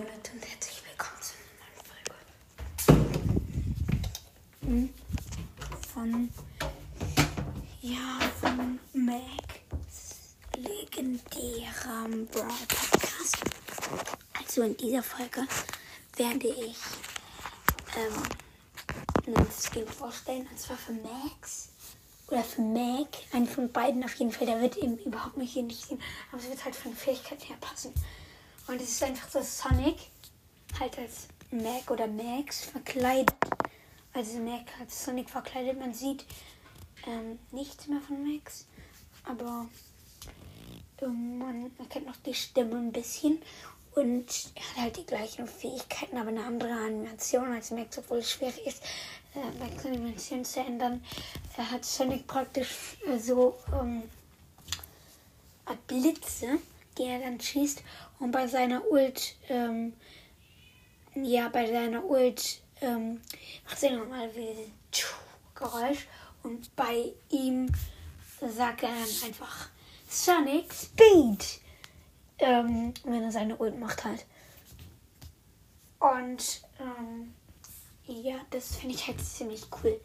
Leute und herzlich willkommen zu einer neuen Folge. Von, ja, von Macs legendärem Brawl Podcast. Also in dieser Folge werde ich ähm, einen Skin vorstellen, und zwar für Max. Oder für Mac, einen von beiden auf jeden Fall. Der wird eben überhaupt nicht hier nicht sehen, aber es wird halt von Fähigkeit her passen. Und es ist einfach so Sonic, halt als Mac oder Max verkleidet. Also Mac als Sonic verkleidet. Man sieht ähm, nichts mehr von Max, aber ähm, man erkennt noch die Stimme ein bisschen. Und er hat halt die gleichen Fähigkeiten, aber eine andere Animation als Max, obwohl es schwierig ist, äh, Max Animation zu ändern. Er hat Sonic praktisch äh, so ähm, Blitze die er dann schießt. Und bei seiner Ult, ähm, ja, bei seiner Ult ähm, macht sie nochmal wie Geräusch. Und bei ihm sagt er dann einfach Sonic Speed, ähm, wenn er seine Ult macht halt. Und ähm, ja, das finde ich halt ziemlich cool.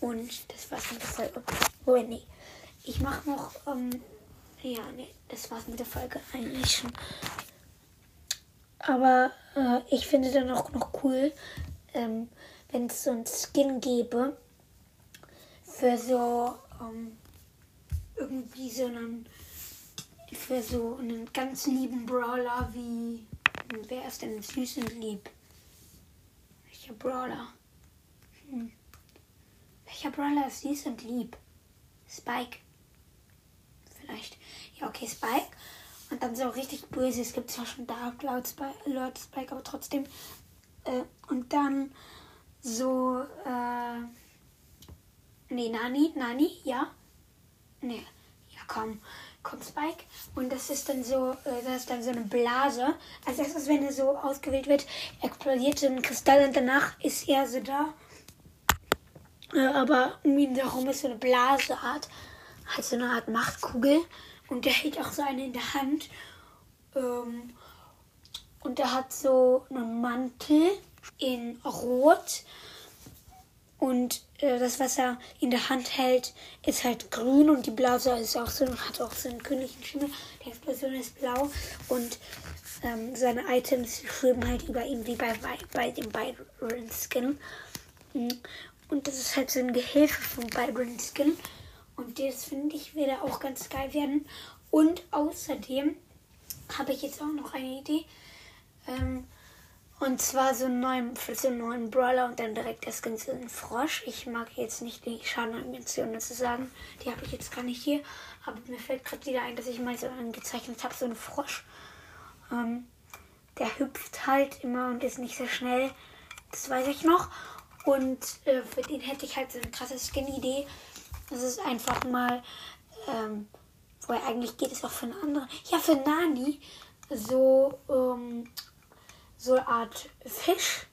Und das war's mit. Oh, nee. Ich mache noch ähm, ja, nee, das war's mit der Folge eigentlich schon. Aber äh, ich finde dann auch noch cool, ähm, wenn es so ein Skin gäbe für so ähm, irgendwie so einen für so einen ganz lieben Brawler wie wer ist denn süß und lieb? Welcher Brawler? Hm. Welcher Brawler ist süß und lieb? Spike okay, Spike. Und dann so richtig böse. Es gibt zwar schon Dark Lord Spike, Lord Spike aber trotzdem. Äh, und dann so, äh, nee, Nani, Nani, ja. Nee, ja, komm, kommt Spike. Und das ist dann so, äh, das ist dann so eine Blase. Als erstes, wenn er so ausgewählt wird, explodiert so ein Kristall und danach ist er so da. Äh, aber um ihn herum ist so eine Blaseart halt so eine Art Machtkugel und der hält auch so eine in der Hand. Ähm, und er hat so einen Mantel in Rot. Und äh, das, was er in der Hand hält, ist halt grün und die Blase ist auch so, hat auch so einen künstlichen Schimmel. Die Explosion ist blau und ähm, seine Items schwimmen halt über ihm wie bei, bei, dem Byron Skin. Und das ist halt so ein Gehilfe von Byron Skin. Und das finde ich würde auch ganz geil werden. Und außerdem habe ich jetzt auch noch eine Idee. Ähm, und zwar so einen neuen, so einen neuen Brawler und dann direkt das Ganze in Frosch. Ich mag jetzt nicht die Schadenanimationen zu sagen. Die habe ich jetzt gar nicht hier. Aber mir fällt gerade wieder ein, dass ich mal so angezeichnet habe, so einen Frosch. Ähm, der hüpft halt immer und ist nicht sehr schnell. Das weiß ich noch. Und äh, für den hätte ich halt so eine krasse Skin-Idee. Das ist einfach mal, ähm, wobei eigentlich geht es auch für eine andere. Ja, für Nani so, ähm, so eine Art Fisch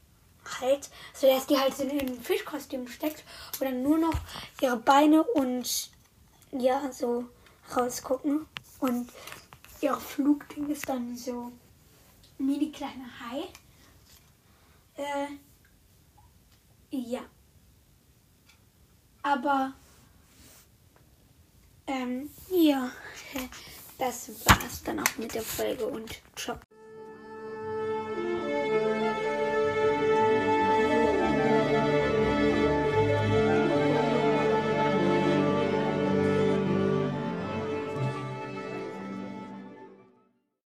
halt, so dass die halt so in ein Fischkostüm steckt und dann nur noch ihre Beine und ja, so rausgucken. Und ihr Flugding ist dann so mini kleiner Hai. Äh, ja. Aber ähm, ja, das war's dann auch mit der Folge und ciao.